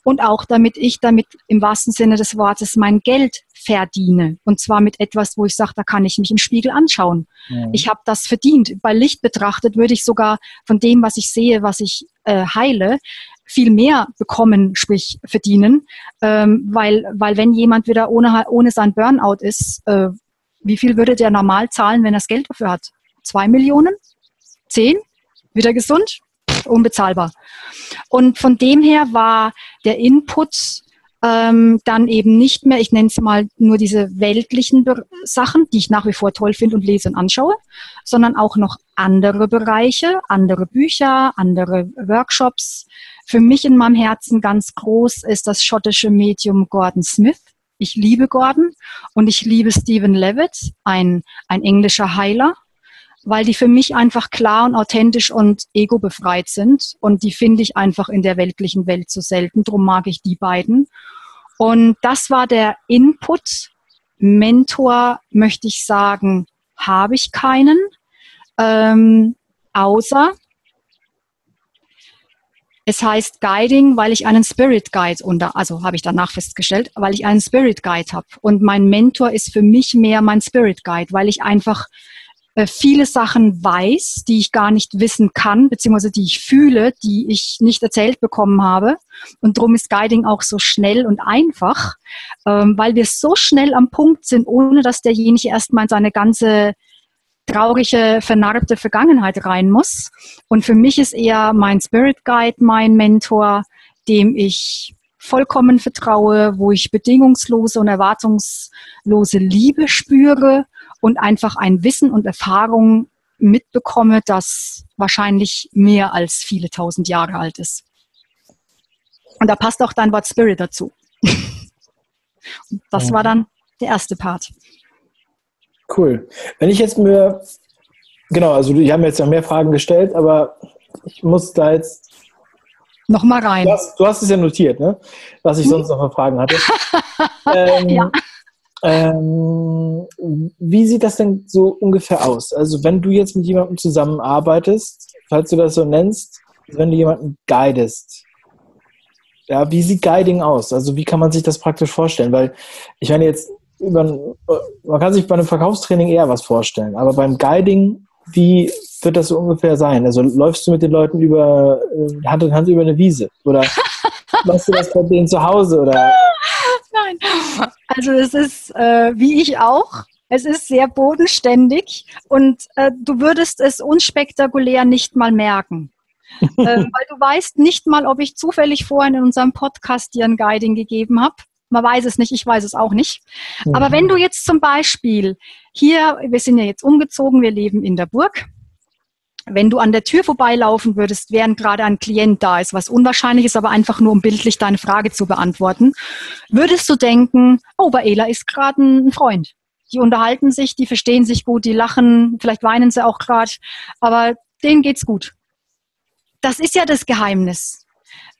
Und auch damit ich damit im wahrsten Sinne des Wortes mein Geld verdiene. Und zwar mit etwas, wo ich sage, da kann ich mich im Spiegel anschauen. Mhm. Ich habe das verdient. Bei Licht betrachtet würde ich sogar von dem, was ich sehe, was ich äh, heile, viel mehr bekommen, sprich verdienen. Ähm, weil, weil wenn jemand wieder ohne, ohne sein Burnout ist, äh, wie viel würde der normal zahlen, wenn er das Geld dafür hat? Zwei Millionen? Zehn? Wieder gesund? unbezahlbar. Und von dem her war der Input ähm, dann eben nicht mehr, ich nenne es mal nur diese weltlichen Sachen, die ich nach wie vor toll finde und lese und anschaue, sondern auch noch andere Bereiche, andere Bücher, andere Workshops. Für mich in meinem Herzen ganz groß ist das schottische Medium Gordon Smith. Ich liebe Gordon und ich liebe Stephen Levitt, ein, ein englischer Heiler, weil die für mich einfach klar und authentisch und ego-befreit sind. Und die finde ich einfach in der weltlichen Welt so selten. Drum mag ich die beiden. Und das war der Input. Mentor, möchte ich sagen, habe ich keinen. Ähm, außer es heißt Guiding, weil ich einen Spirit Guide unter, also habe ich danach festgestellt, weil ich einen Spirit Guide habe. Und mein Mentor ist für mich mehr mein Spirit Guide, weil ich einfach äh, viele Sachen weiß, die ich gar nicht wissen kann, beziehungsweise die ich fühle, die ich nicht erzählt bekommen habe. Und darum ist Guiding auch so schnell und einfach, ähm, weil wir so schnell am Punkt sind, ohne dass derjenige erstmal in seine ganze traurige, vernarbte Vergangenheit rein muss. Und für mich ist eher mein Spirit Guide mein Mentor, dem ich vollkommen vertraue, wo ich bedingungslose und erwartungslose Liebe spüre und einfach ein Wissen und Erfahrung mitbekomme, das wahrscheinlich mehr als viele tausend Jahre alt ist. Und da passt auch dein Wort Spirit dazu. das war dann der erste Part. Cool. Wenn ich jetzt mir, genau, also die haben jetzt noch mehr Fragen gestellt, aber ich muss da jetzt nochmal rein. Du hast, du hast, es ja notiert, ne? Was ich sonst noch für Fragen hatte. ähm, ja. Ähm, wie sieht das denn so ungefähr aus? Also wenn du jetzt mit jemandem zusammenarbeitest, falls du das so nennst, wenn du jemanden guidest, ja, wie sieht Guiding aus? Also wie kann man sich das praktisch vorstellen? Weil ich meine jetzt über, man kann sich bei einem Verkaufstraining eher was vorstellen, aber beim Guiding, wie wird das so ungefähr sein? Also läufst du mit den Leuten über äh, Hand in Hand über eine Wiese oder machst du das bei denen zu Hause oder Nein. Also es ist äh, wie ich auch. Es ist sehr bodenständig und äh, du würdest es unspektakulär nicht mal merken. äh, weil du weißt nicht mal, ob ich zufällig vorhin in unserem Podcast dir ein Guiding gegeben habe. Man weiß es nicht, ich weiß es auch nicht. Mhm. Aber wenn du jetzt zum Beispiel hier, wir sind ja jetzt umgezogen, wir leben in der Burg wenn du an der Tür vorbeilaufen würdest, während gerade ein Klient da ist, was unwahrscheinlich ist, aber einfach nur um bildlich deine Frage zu beantworten, würdest du denken, oh, bei Ela ist gerade ein Freund. Die unterhalten sich, die verstehen sich gut, die lachen, vielleicht weinen sie auch gerade, aber denen geht's gut. Das ist ja das Geheimnis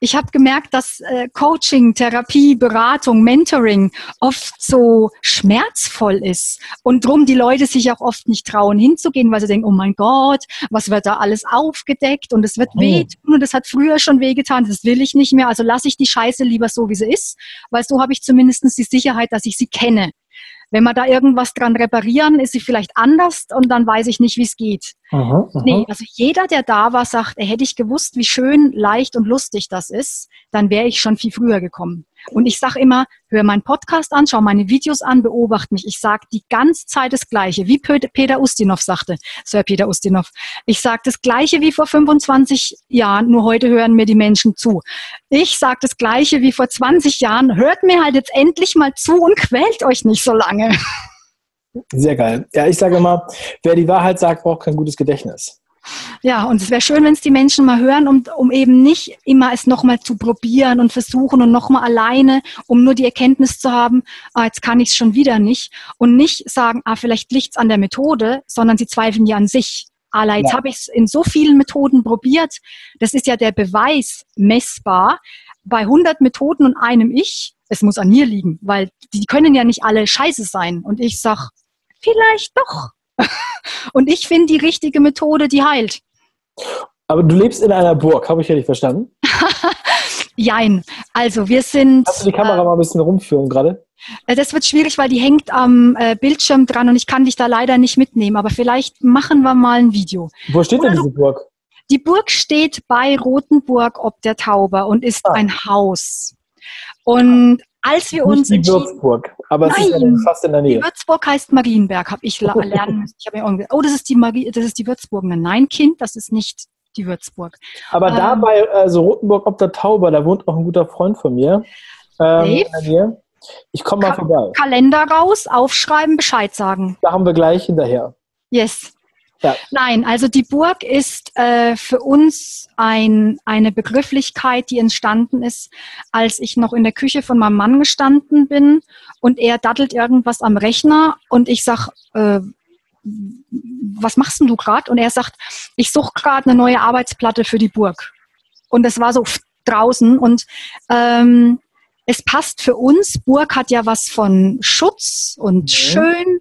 ich habe gemerkt, dass äh, Coaching, Therapie, Beratung, Mentoring oft so schmerzvoll ist und drum die Leute sich auch oft nicht trauen hinzugehen, weil sie denken, oh mein Gott, was wird da alles aufgedeckt und es wird oh. wehtun und das hat früher schon wehgetan, das will ich nicht mehr, also lasse ich die Scheiße lieber so, wie sie ist, weil so habe ich zumindest die Sicherheit, dass ich sie kenne. Wenn wir da irgendwas dran reparieren, ist sie vielleicht anders und dann weiß ich nicht, wie es geht. Aha, aha. Nee, also jeder, der da war, sagt, er hätte ich gewusst, wie schön, leicht und lustig das ist, dann wäre ich schon viel früher gekommen. Und ich sage immer, hör meinen Podcast an, schau meine Videos an, beobachte mich. Ich sage die ganze Zeit das Gleiche, wie Peter Ustinov sagte, Sir Peter Ustinov. Ich sage das Gleiche wie vor 25 Jahren, nur heute hören mir die Menschen zu. Ich sage das Gleiche wie vor 20 Jahren, hört mir halt jetzt endlich mal zu und quält euch nicht so lange. Sehr geil. Ja, ich sage immer, wer die Wahrheit sagt, braucht kein gutes Gedächtnis. Ja, und es wäre schön, wenn es die Menschen mal hören, um, um eben nicht immer es nochmal zu probieren und versuchen und nochmal alleine, um nur die Erkenntnis zu haben, ah, jetzt kann ich es schon wieder nicht. Und nicht sagen, ah, vielleicht liegt es an der Methode, sondern sie zweifeln ja an sich Aber jetzt ja. habe ich es in so vielen Methoden probiert. Das ist ja der Beweis messbar. Bei 100 Methoden und einem Ich, es muss an mir liegen, weil die können ja nicht alle scheiße sein. Und ich sag, vielleicht doch. und ich finde die richtige Methode, die heilt. Aber du lebst in einer Burg, habe ich ja nicht verstanden? Jein. Also wir sind. Kannst du die Kamera äh, mal ein bisschen rumführen gerade? Äh, das wird schwierig, weil die hängt am äh, Bildschirm dran und ich kann dich da leider nicht mitnehmen. Aber vielleicht machen wir mal ein Video. Wo steht Oder denn diese Burg? Die Burg steht bei Rotenburg ob der Tauber und ist ah. ein Haus. Und als wir Nicht uns die Würzburg, aber Nein, es ist fast in der Nähe. Die Würzburg heißt Marienberg, habe ich lernen müssen. Ich habe oh, das ist die Marie, das ist die Würzburg. Nein, Kind, das ist nicht die Würzburg. Aber ähm, da bei also Rotenburg ob der Tauber, da wohnt auch ein guter Freund von mir. Ähm, Dave? Ich komme mal Ka vorbei. Kalender raus, aufschreiben, Bescheid sagen. Da haben wir gleich hinterher. Yes. Ja. Nein, also die Burg ist äh, für uns ein, eine Begrifflichkeit, die entstanden ist, als ich noch in der Küche von meinem Mann gestanden bin und er dattelt irgendwas am Rechner und ich sag, äh, was machst denn du gerade? Und er sagt, ich suche gerade eine neue Arbeitsplatte für die Burg. Und das war so draußen und ähm, es passt für uns. Burg hat ja was von Schutz und mhm. schön.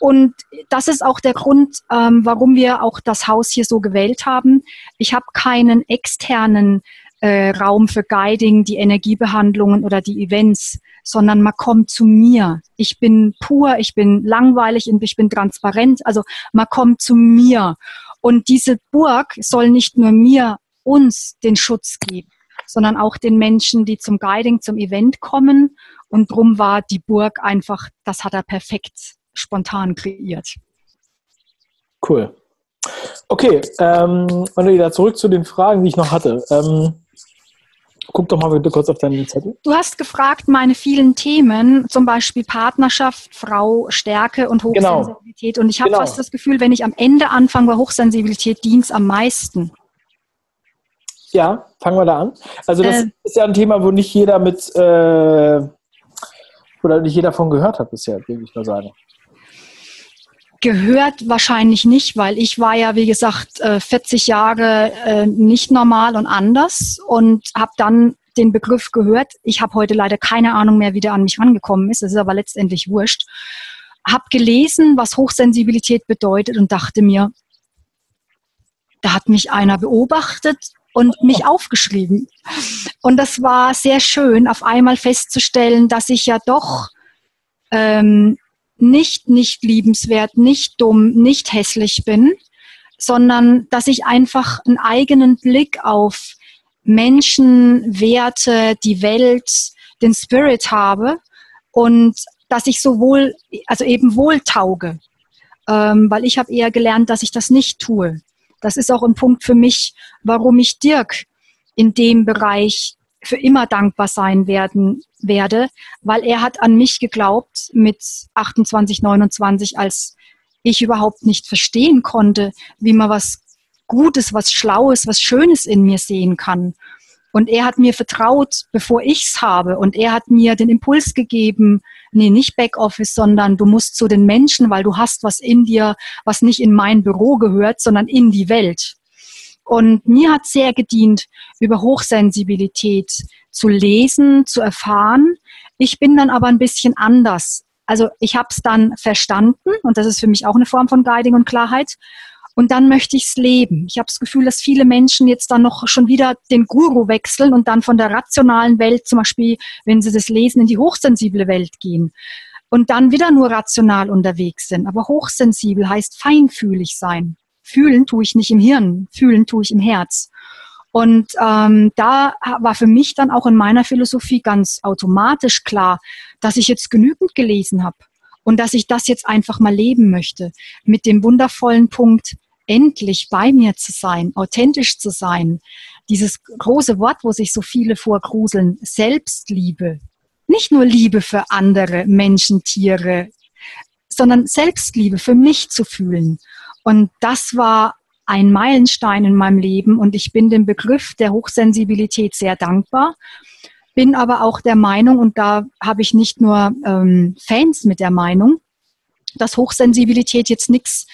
Und das ist auch der Grund, ähm, warum wir auch das Haus hier so gewählt haben. Ich habe keinen externen äh, Raum für Guiding, die Energiebehandlungen oder die Events, sondern man kommt zu mir. Ich bin pur, ich bin langweilig und ich bin transparent. Also man kommt zu mir. Und diese Burg soll nicht nur mir, uns den Schutz geben, sondern auch den Menschen, die zum Guiding, zum Event kommen. Und drum war die Burg einfach, das hat er perfekt spontan kreiert. Cool. Okay, ähm, Manuela, zurück zu den Fragen, die ich noch hatte. Ähm, Guck doch mal bitte kurz auf deinen Zettel. Du hast gefragt, meine vielen Themen, zum Beispiel Partnerschaft, Frau, Stärke und genau. Hochsensibilität. Genau. Und ich habe genau. fast das Gefühl, wenn ich am Ende anfange bei Hochsensibilität, dient am meisten. Ja, fangen wir da an. Also das äh, ist ja ein Thema, wo nicht jeder mit äh, oder nicht jeder von gehört hat bisher, würde ich mal sagen. Gehört wahrscheinlich nicht, weil ich war ja, wie gesagt, 40 äh, Jahre äh, nicht normal und anders und habe dann den Begriff gehört. Ich habe heute leider keine Ahnung mehr, wie der an mich rangekommen ist. Das ist aber letztendlich wurscht. Hab gelesen, was Hochsensibilität bedeutet und dachte mir, da hat mich einer beobachtet und mich aufgeschrieben. Und das war sehr schön, auf einmal festzustellen, dass ich ja doch ähm, nicht nicht liebenswert, nicht dumm, nicht hässlich bin, sondern dass ich einfach einen eigenen Blick auf Menschen, Werte, die Welt, den Spirit habe und dass ich sowohl, also eben wohl tauge, ähm, weil ich habe eher gelernt, dass ich das nicht tue. Das ist auch ein Punkt für mich, warum ich Dirk in dem Bereich für immer dankbar sein werden werde, weil er hat an mich geglaubt mit 28, 29, als ich überhaupt nicht verstehen konnte, wie man was Gutes, was Schlaues, was Schönes in mir sehen kann. Und er hat mir vertraut, bevor ich's habe. Und er hat mir den Impuls gegeben, nee, nicht Backoffice, sondern du musst zu den Menschen, weil du hast was in dir, was nicht in mein Büro gehört, sondern in die Welt. Und mir hat sehr gedient, über Hochsensibilität zu lesen, zu erfahren. Ich bin dann aber ein bisschen anders. Also ich habe es dann verstanden und das ist für mich auch eine Form von Guiding und Klarheit. Und dann möchte ich es leben. Ich habe das Gefühl, dass viele Menschen jetzt dann noch schon wieder den Guru wechseln und dann von der rationalen Welt, zum Beispiel, wenn sie das lesen, in die hochsensible Welt gehen und dann wieder nur rational unterwegs sind. Aber hochsensibel heißt feinfühlig sein fühlen tue ich nicht im Hirn, fühlen tue ich im Herz. Und ähm, da war für mich dann auch in meiner Philosophie ganz automatisch klar, dass ich jetzt genügend gelesen habe und dass ich das jetzt einfach mal leben möchte. Mit dem wundervollen Punkt, endlich bei mir zu sein, authentisch zu sein. Dieses große Wort, wo sich so viele vorgruseln, Selbstliebe. Nicht nur Liebe für andere Menschen, Tiere, sondern Selbstliebe für mich zu fühlen. Und das war ein Meilenstein in meinem Leben und ich bin dem Begriff der Hochsensibilität sehr dankbar, bin aber auch der Meinung, und da habe ich nicht nur ähm, Fans mit der Meinung, dass Hochsensibilität jetzt nichts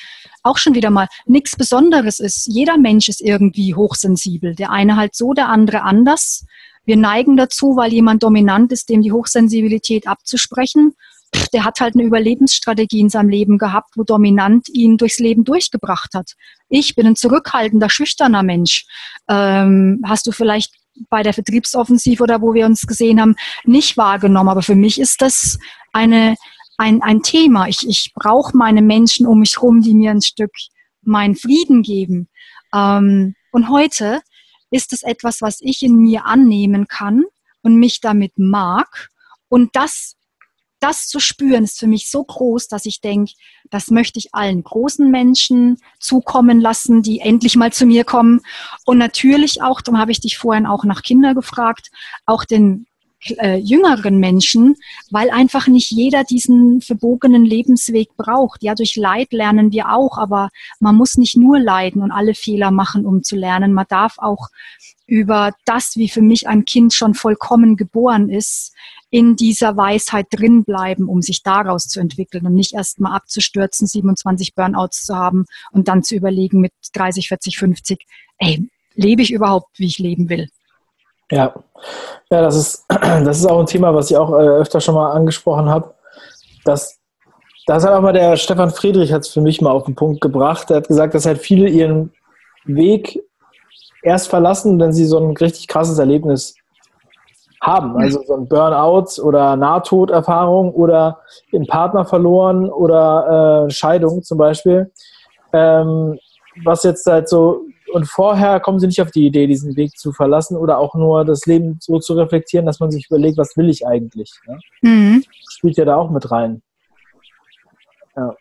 auch schon wieder mal nichts Besonderes ist. Jeder Mensch ist irgendwie hochsensibel. Der eine halt so, der andere anders. Wir neigen dazu, weil jemand dominant ist, dem die Hochsensibilität abzusprechen. Der hat halt eine Überlebensstrategie in seinem Leben gehabt, wo dominant ihn durchs Leben durchgebracht hat. Ich bin ein zurückhaltender, schüchterner Mensch. Ähm, hast du vielleicht bei der Vertriebsoffensive oder wo wir uns gesehen haben, nicht wahrgenommen. Aber für mich ist das eine, ein, ein Thema. Ich, ich brauche meine Menschen um mich herum, die mir ein Stück meinen Frieden geben. Ähm, und heute ist es etwas, was ich in mir annehmen kann und mich damit mag. Und das, das zu spüren, ist für mich so groß, dass ich denke, das möchte ich allen großen Menschen zukommen lassen, die endlich mal zu mir kommen. Und natürlich auch, darum habe ich dich vorhin auch nach Kindern gefragt, auch den äh, jüngeren Menschen, weil einfach nicht jeder diesen verbogenen Lebensweg braucht. Ja, durch Leid lernen wir auch, aber man muss nicht nur leiden und alle Fehler machen, um zu lernen. Man darf auch über das, wie für mich ein Kind schon vollkommen geboren ist, in dieser Weisheit drin bleiben, um sich daraus zu entwickeln und nicht erst mal abzustürzen, 27 Burnouts zu haben und dann zu überlegen mit 30, 40, 50, ey, lebe ich überhaupt, wie ich leben will? Ja, ja das, ist, das ist auch ein Thema, was ich auch äh, öfter schon mal angesprochen habe. Dass, das hat auch mal der Stefan Friedrich hat es für mich mal auf den Punkt gebracht. Er hat gesagt, dass halt viele ihren Weg erst verlassen, wenn sie so ein richtig krasses Erlebnis haben. Also so ein Burnout oder Nahtoderfahrung oder den Partner verloren oder äh, Scheidung zum Beispiel. Ähm, was jetzt halt so und vorher kommen sie nicht auf die Idee, diesen Weg zu verlassen oder auch nur das Leben so zu reflektieren, dass man sich überlegt, was will ich eigentlich. Ne? Mhm. Spielt ja da auch mit rein. Ja.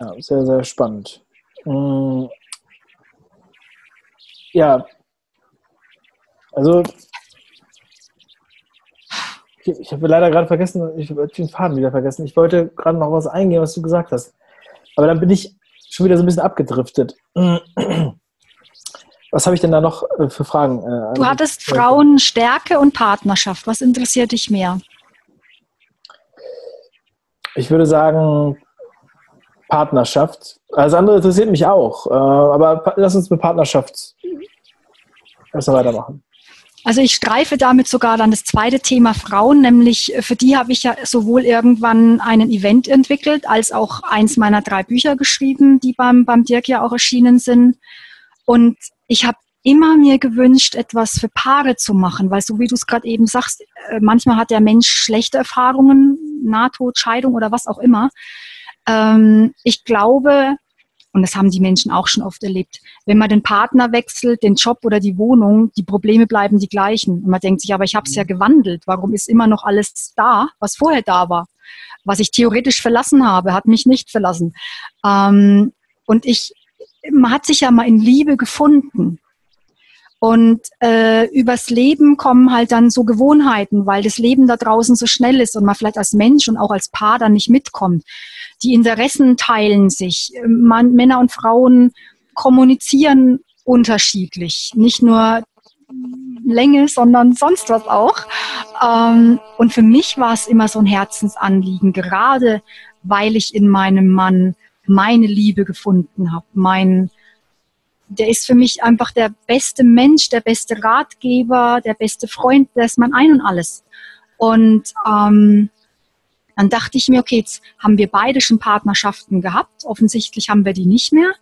ja sehr, sehr spannend. Mhm. Ja. Also, ich, ich habe leider gerade vergessen, ich habe den Faden wieder vergessen. Ich wollte gerade noch was eingehen, was du gesagt hast. Aber dann bin ich schon wieder so ein bisschen abgedriftet. Was habe ich denn da noch äh, für Fragen? Äh, du hattest Frauenstärke und Partnerschaft. Was interessiert dich mehr? Ich würde sagen Partnerschaft. Alles andere interessiert mich auch. Äh, aber lass uns mit Partnerschaft erstmal weitermachen. Also ich streife damit sogar dann das zweite Thema Frauen, nämlich für die habe ich ja sowohl irgendwann einen Event entwickelt, als auch eins meiner drei Bücher geschrieben, die beim, beim Dirk ja auch erschienen sind. Und ich habe immer mir gewünscht, etwas für Paare zu machen, weil so wie du es gerade eben sagst, äh, manchmal hat der Mensch schlechte Erfahrungen, Nahtod, Scheidung oder was auch immer. Ähm, ich glaube, und das haben die Menschen auch schon oft erlebt, wenn man den Partner wechselt, den Job oder die Wohnung, die Probleme bleiben die gleichen. Und man denkt sich, aber ich habe es ja gewandelt. Warum ist immer noch alles da, was vorher da war? Was ich theoretisch verlassen habe, hat mich nicht verlassen. Ähm, und ich man hat sich ja mal in Liebe gefunden. Und äh, übers Leben kommen halt dann so Gewohnheiten, weil das Leben da draußen so schnell ist und man vielleicht als Mensch und auch als Paar dann nicht mitkommt. Die Interessen teilen sich. Man, Männer und Frauen kommunizieren unterschiedlich. Nicht nur Länge, sondern sonst was auch. Ähm, und für mich war es immer so ein Herzensanliegen, gerade weil ich in meinem Mann meine Liebe gefunden habe. Mein, der ist für mich einfach der beste Mensch, der beste Ratgeber, der beste Freund, der ist mein Ein und alles. Und ähm, dann dachte ich mir, okay, jetzt haben wir beide schon Partnerschaften gehabt. Offensichtlich haben wir die nicht mehr.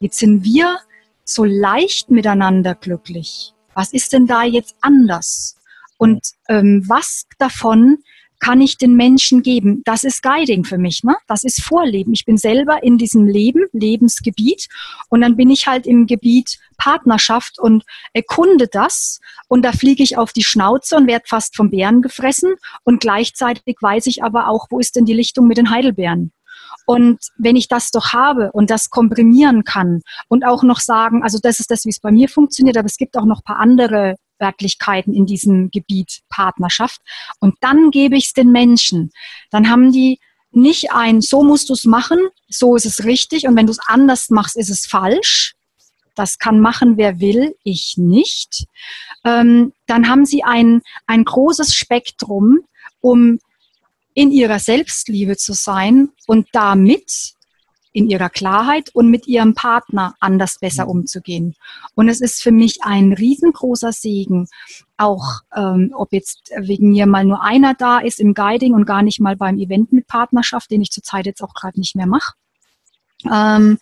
Jetzt sind wir so leicht miteinander glücklich. Was ist denn da jetzt anders? Und ähm, was davon kann ich den Menschen geben? Das ist Guiding für mich, ne? Das ist Vorleben. Ich bin selber in diesem Leben, Lebensgebiet und dann bin ich halt im Gebiet Partnerschaft und erkunde das und da fliege ich auf die Schnauze und werde fast vom Bären gefressen und gleichzeitig weiß ich aber auch, wo ist denn die Lichtung mit den Heidelbeeren? Und wenn ich das doch habe und das komprimieren kann und auch noch sagen, also das ist das, wie es bei mir funktioniert, aber es gibt auch noch paar andere Örtlichkeiten in diesem Gebiet Partnerschaft. Und dann gebe ich es den Menschen. Dann haben die nicht ein, so musst du es machen, so ist es richtig und wenn du es anders machst, ist es falsch. Das kann machen, wer will, ich nicht. Ähm, dann haben sie ein, ein großes Spektrum, um in ihrer Selbstliebe zu sein und damit in ihrer Klarheit und mit ihrem Partner anders besser mhm. umzugehen. Und es ist für mich ein riesengroßer Segen, auch ähm, ob jetzt wegen mir mal nur einer da ist im Guiding und gar nicht mal beim Event mit Partnerschaft, den ich zurzeit jetzt auch gerade nicht mehr mache. Ähm,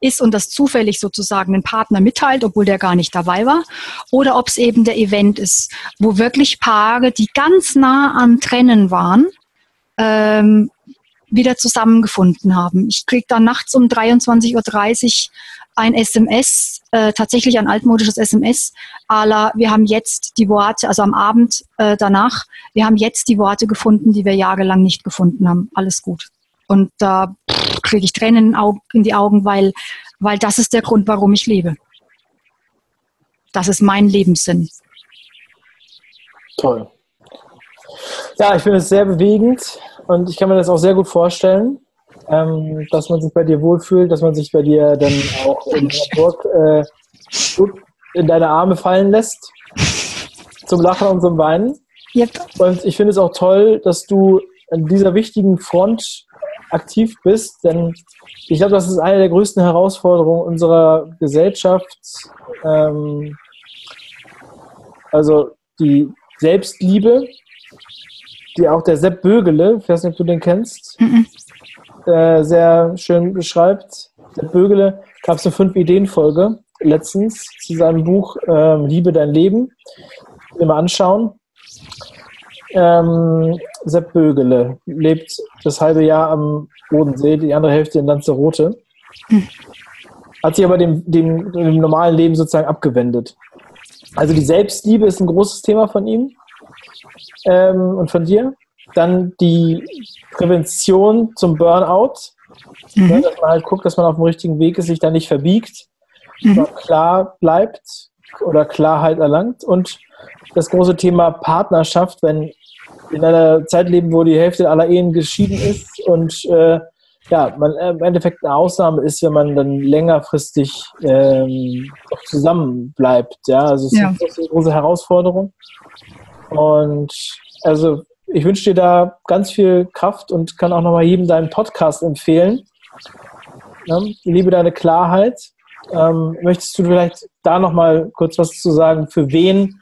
ist und das zufällig sozusagen ein Partner mitteilt, obwohl der gar nicht dabei war, oder ob es eben der Event ist, wo wirklich Paare, die ganz nah an Trennen waren, ähm, wieder zusammengefunden haben. Ich kriege dann nachts um 23.30 Uhr ein SMS, äh, tatsächlich ein altmodisches SMS, la, wir haben jetzt die Worte, also am Abend äh, danach, wir haben jetzt die Worte gefunden, die wir jahrelang nicht gefunden haben. Alles gut. Und da kriege ich Tränen in die Augen, weil, weil das ist der Grund, warum ich lebe. Das ist mein Lebenssinn. Toll. Ja, ich finde es sehr bewegend und ich kann mir das auch sehr gut vorstellen, ähm, dass man sich bei dir wohlfühlt, dass man sich bei dir dann auch in Burg äh, in deine Arme fallen lässt, zum Lachen und zum Weinen. Yep. Und ich finde es auch toll, dass du an dieser wichtigen Front aktiv bist, denn ich glaube, das ist eine der größten Herausforderungen unserer Gesellschaft. Ähm, also die Selbstliebe, die auch der Sepp Bögele, ich weiß nicht, ob du den kennst, mhm. äh, sehr schön beschreibt. Sepp Bögele gab es eine Fünf-Ideen-Folge letztens zu seinem Buch äh, Liebe dein Leben. Immer anschauen. Ähm, Sepp Bögele lebt das halbe Jahr am Bodensee, die andere Hälfte in Lanzarote. Hm. Hat sich aber dem, dem, dem normalen Leben sozusagen abgewendet. Also die Selbstliebe ist ein großes Thema von ihm ähm, und von dir. Dann die Prävention zum Burnout. Mhm. Ja, dass man halt guckt, dass man auf dem richtigen Weg ist, sich da nicht verbiegt, mhm. klar bleibt oder Klarheit erlangt. Und das große Thema Partnerschaft, wenn in einer Zeit leben, wo die Hälfte aller Ehen geschieden ist und äh, ja, man im Endeffekt eine Ausnahme ist, wenn man dann längerfristig ähm, zusammen bleibt. Ja, also es ja. ist eine große Herausforderung. Und also ich wünsche dir da ganz viel Kraft und kann auch nochmal jedem deinen Podcast empfehlen. Ja, liebe deine Klarheit. Ähm, möchtest du vielleicht da nochmal kurz was zu sagen, für wen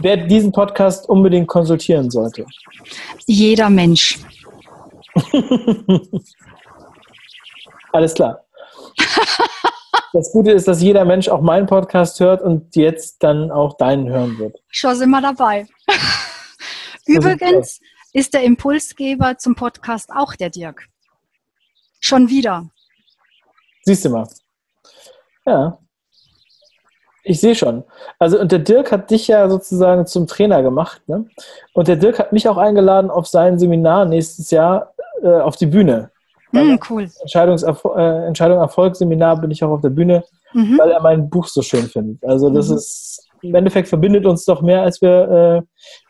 wer diesen Podcast unbedingt konsultieren sollte? Jeder Mensch. Alles klar. Das Gute ist, dass jeder Mensch auch meinen Podcast hört und jetzt dann auch deinen hören wird. Schon sind wir dabei. Übrigens ist der Impulsgeber zum Podcast auch der Dirk. Schon wieder. Siehst du mal. Ja. Ich sehe schon. Also, und der Dirk hat dich ja sozusagen zum Trainer gemacht. Ne? Und der Dirk hat mich auch eingeladen auf sein Seminar nächstes Jahr äh, auf die Bühne. Mm, cool. Entscheidungserfol äh, Entscheidung Erfolg Seminar bin ich auch auf der Bühne, mhm. weil er mein Buch so schön findet. Also, das mhm. ist im Endeffekt verbindet uns doch mehr, als wir, äh,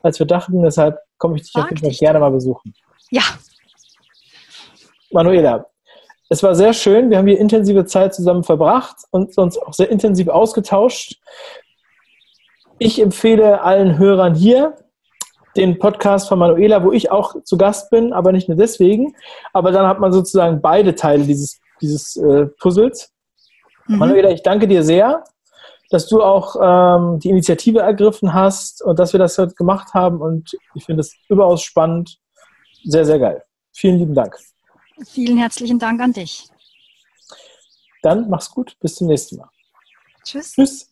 als wir dachten. Deshalb komme ich dich auf jeden Fall gerne mal besuchen. Ja. Manuela, es war sehr schön. Wir haben hier intensive Zeit zusammen verbracht und uns auch sehr intensiv ausgetauscht. Ich empfehle allen Hörern hier den Podcast von Manuela, wo ich auch zu Gast bin, aber nicht nur deswegen. Aber dann hat man sozusagen beide Teile dieses, dieses äh, Puzzles. Mhm. Manuela, ich danke dir sehr, dass du auch ähm, die Initiative ergriffen hast und dass wir das heute gemacht haben. Und ich finde es überaus spannend. Sehr, sehr geil. Vielen lieben Dank. Vielen herzlichen Dank an dich. Dann mach's gut, bis zum nächsten Mal. Tschüss. Tschüss.